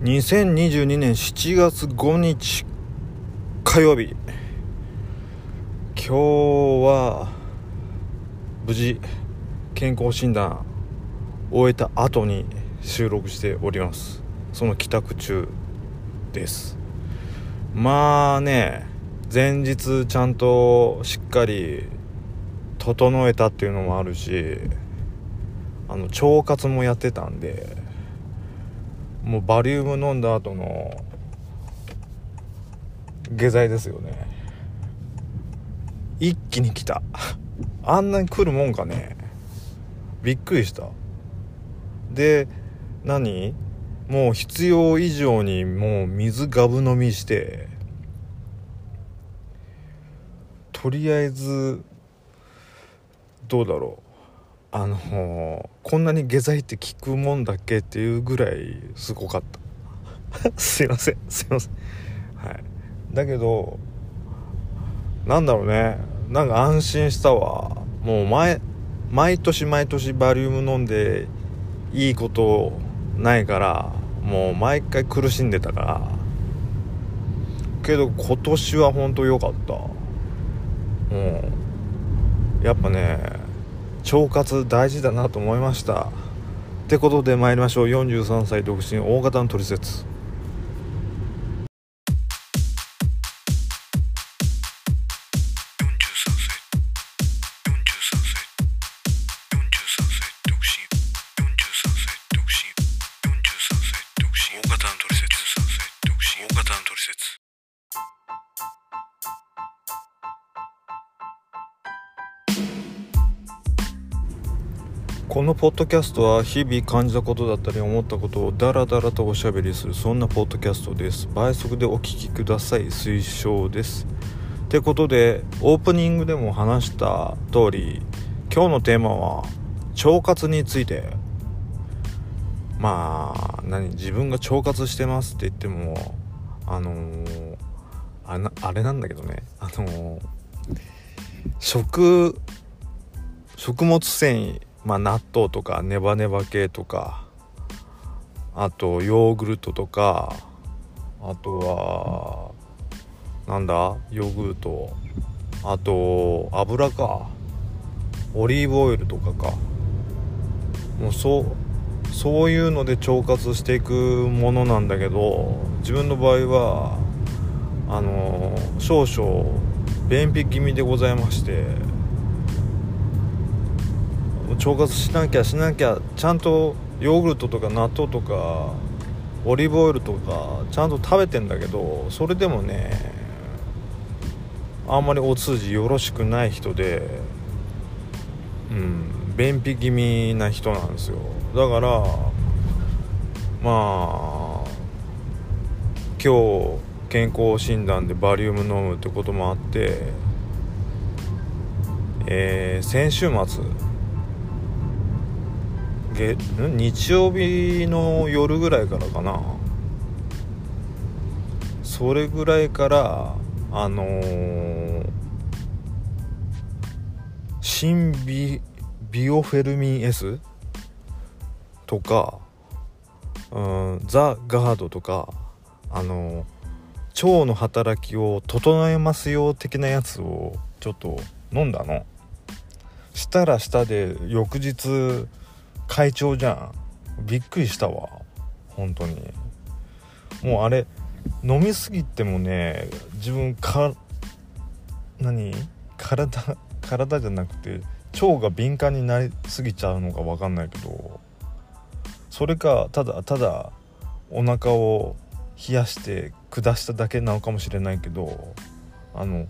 2022年7月5日火曜日今日は無事健康診断終えた後に収録しております。その帰宅中です。まあね前日ちゃんとしっかり整えたっていうのもあるしあの腸活もやってたんでもうバリウム飲んだ後の下剤ですよね。一気に来た。あんなに来るもんかね。びっくりした。で何？もう必要以上にもう水ガブ飲みしてとりあえずどうだろう。あのこんなに下剤って効くもんだっけっていうぐらいすごかった。すいませんすいません。はい。だけどなんだろうね。なんか安心したわ。もう前毎年毎年バリウム飲んでいいことないからもう毎回苦しんでたから。けど今年は本当良かった。もうやっぱね腸活大事だなと思いました。ってことで参りましょう。43歳独身大型のトリセツ。このポッドキャストは日々感じたことだったり思ったことをダラダラとおしゃべりするそんなポッドキャストです。倍速でお聴きください。推奨です。ってことでオープニングでも話した通り今日のテーマは腸活について。まあ何自分が腸活してますって言ってもあのー、あなあれなんだけどね。あのー、食食物繊維まあ、納豆とかネバネバ系とかあとヨーグルトとかあとはなんだヨーグルトあと油かオリーブオイルとかか。もうそうそういうので腸活していくものなんだけど自分の場合はあの少々便秘気味でございまして腸活しなきゃしなきゃちゃんとヨーグルトとか納豆とかオリーブオイルとかちゃんと食べてんだけどそれでもねあんまりお通じよろしくない人でうん便秘気味な人なんですよ。だからまあ今日健康診断でバリウム飲むってこともあってえー、先週末日曜日の夜ぐらいからかな。それぐらいからあのー、新ビビオフェルミン S とか、うん、ザ・ガードとかあのー、腸の働きを整えますよ的なやつをちょっと飲んだの。したらしたで翌日会長じゃん。びっくりしたわ。本当に。もうあれ飲みすぎてもね自分か何？体体じゃなくて腸が敏感になりすぎちゃうのか分かんないけどそれかただただお腹を冷やして下しただけなのかもしれないけどあの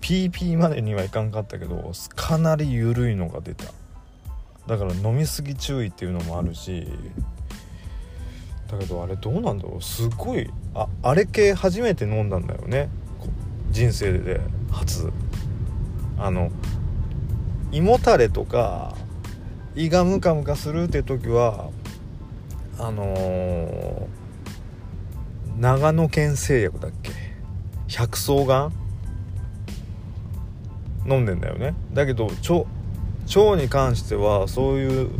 PP までにはいかんかったけどかなり緩いのが出た。だから飲みすぎ注意っていうのもあるしだけどあれどうなんだろう。すごいああれ系初めて飲んだんだよね。人生で初。あの胃もたれとか胃がムカムカするって時はあのー、長野県製薬だっけ。百草丸飲んでんだよね。だけど腸腸に関してはそういう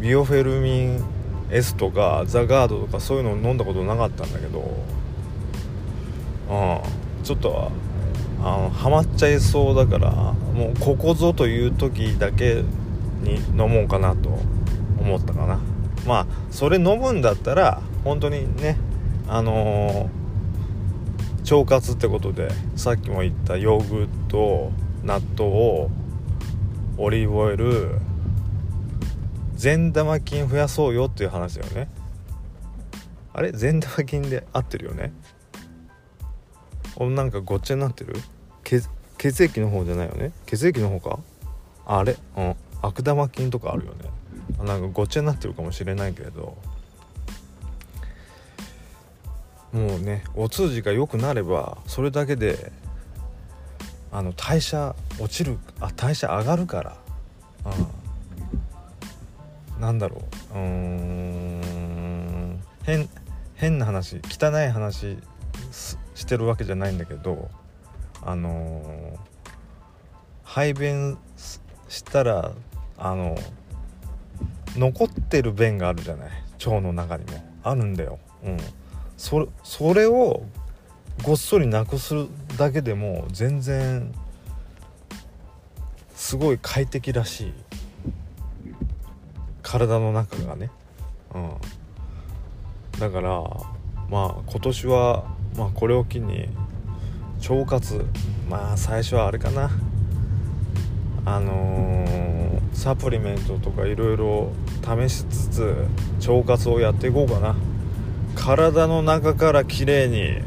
ビオフェルミン S とかザ・ガードとかそういうのを飲んだことなかったんだけどうん。ちょっとあのハマっちゃいそうだからもうここぞという時だけに飲もうかなと思ったかな。まあそれ飲むんだったら本当にねあのー、腸活ってことでさっきも言ったヨーグルト納豆をオリーブオイル善玉菌増やそうよっていう話だよね。あれ？善玉菌で合ってるよね？なんかごっちゃになってる？血液の方じゃないよね？血液の方か？あれ？うん。悪玉菌とかあるよね。なんかごっちゃになってるかもしれないけれど。もうねお通じが良くなればそれだけであの代謝落ちるあ代謝上がるから、うん、なんだろう。うん。変変な話汚い話してるわけじゃないんだけどあのー、排便したらあの残ってる便があるじゃない？腸の中にも。あるんだよ、うん、そそれをごっそりなくするだけでも全然すごい快適らしい体の中がね、うん、だからまあ今年は、まあ、これを機に腸活まあ最初はあれかな。あのー、サプリメントとかいろいろ試しつつ腸活をやっていこうかな。体の中から綺麗に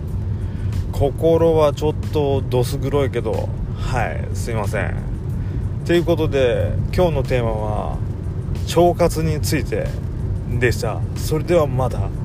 心はちょっとどす黒いけどはいすいません。ということで今日のテーマは腸活についてでした。それではまた。